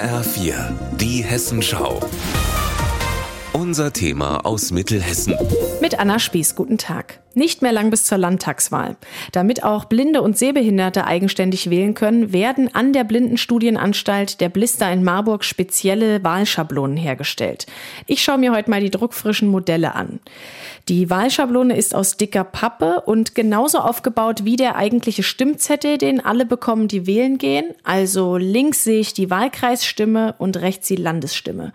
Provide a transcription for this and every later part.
HR4, die Hessenschau. Unser Thema aus Mittelhessen. Mit Anna Spieß, guten Tag. Nicht mehr lang bis zur Landtagswahl. Damit auch Blinde und Sehbehinderte eigenständig wählen können, werden an der Blindenstudienanstalt der Blister in Marburg spezielle Wahlschablonen hergestellt. Ich schaue mir heute mal die druckfrischen Modelle an. Die Wahlschablone ist aus dicker Pappe und genauso aufgebaut wie der eigentliche Stimmzettel, den alle bekommen, die wählen gehen. Also links sehe ich die Wahlkreisstimme und rechts die Landesstimme.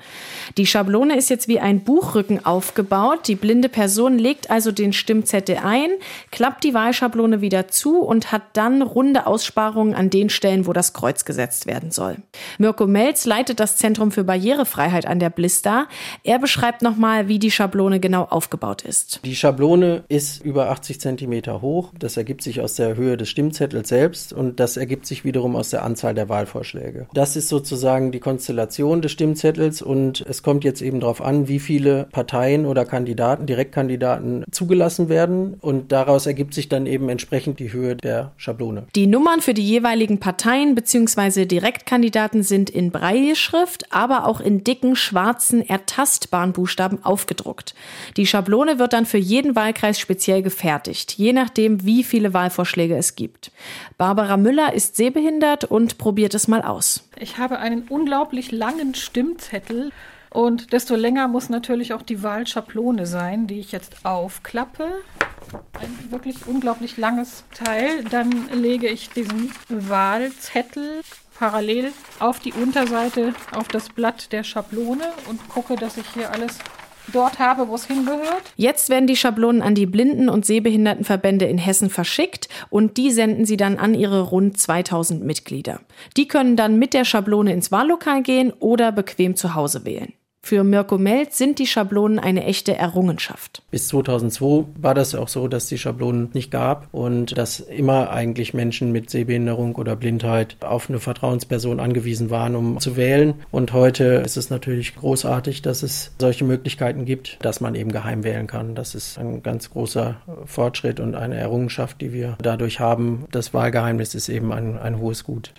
Die Schablone ist jetzt wie ein Buchrücken aufgebaut. Die blinde Person legt also den Stimmzettel Kette ein, klappt die Wahlschablone wieder zu und hat dann runde Aussparungen an den Stellen, wo das Kreuz gesetzt werden soll. Mirko Melz leitet das Zentrum für Barrierefreiheit an der Blista. Er beschreibt nochmal, wie die Schablone genau aufgebaut ist. Die Schablone ist über 80 Zentimeter hoch. Das ergibt sich aus der Höhe des Stimmzettels selbst und das ergibt sich wiederum aus der Anzahl der Wahlvorschläge. Das ist sozusagen die Konstellation des Stimmzettels und es kommt jetzt eben darauf an, wie viele Parteien oder Kandidaten, Direktkandidaten zugelassen werden werden und daraus ergibt sich dann eben entsprechend die Höhe der Schablone. Die Nummern für die jeweiligen Parteien bzw. Direktkandidaten sind in Breilschrift, aber auch in dicken, schwarzen, ertastbaren Buchstaben aufgedruckt. Die Schablone wird dann für jeden Wahlkreis speziell gefertigt, je nachdem, wie viele Wahlvorschläge es gibt. Barbara Müller ist sehbehindert und probiert es mal aus. Ich habe einen unglaublich langen Stimmzettel. Und desto länger muss natürlich auch die Wahlschablone sein, die ich jetzt aufklappe ein wirklich unglaublich langes Teil. Dann lege ich diesen Wahlzettel parallel auf die Unterseite, auf das Blatt der Schablone und gucke, dass ich hier alles dort habe, wo es hingehört. Jetzt werden die Schablonen an die Blinden- und Sehbehindertenverbände in Hessen verschickt und die senden sie dann an ihre rund 2000 Mitglieder. Die können dann mit der Schablone ins Wahllokal gehen oder bequem zu Hause wählen. Für Mirko Melz sind die Schablonen eine echte Errungenschaft. Bis 2002 war das auch so, dass die Schablonen nicht gab und dass immer eigentlich Menschen mit Sehbehinderung oder Blindheit auf eine Vertrauensperson angewiesen waren, um zu wählen. Und heute ist es natürlich großartig, dass es solche Möglichkeiten gibt, dass man eben geheim wählen kann. Das ist ein ganz großer Fortschritt und eine Errungenschaft, die wir dadurch haben. Das Wahlgeheimnis ist eben ein, ein hohes Gut.